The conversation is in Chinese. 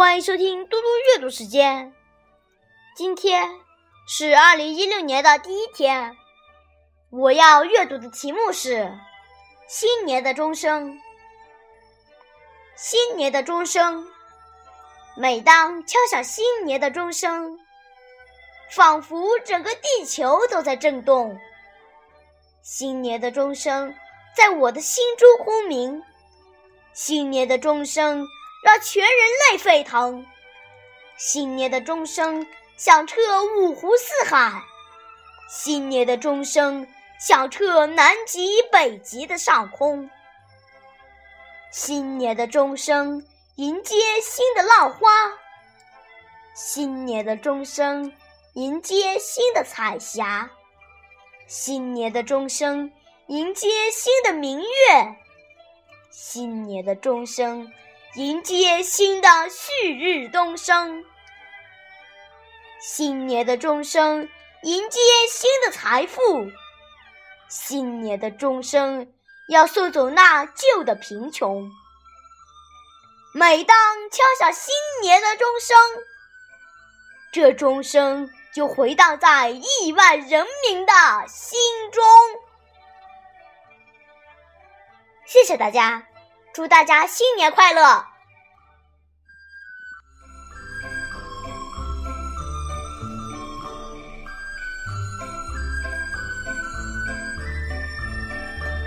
欢迎收听嘟嘟阅读时间。今天是二零一六年的第一天，我要阅读的题目是《新年的钟声》。新年的钟声，每当敲响新年的钟声，仿佛整个地球都在震动。新年的钟声在我的心中轰鸣，新年的钟声。让全人类沸腾！新年的钟声响彻五湖四海，新年的钟声响彻南极、北极的上空。新年的钟声迎接新的浪花，新年的钟声迎接新的彩霞，新年的钟声迎接新的明月，新年的钟声。迎接新的旭日东升，新年的钟声迎接新的财富，新年的钟声要送走那旧的贫穷。每当敲响新年的钟声，这钟声就回荡在亿万人民的心中。谢谢大家。祝大家新年快乐！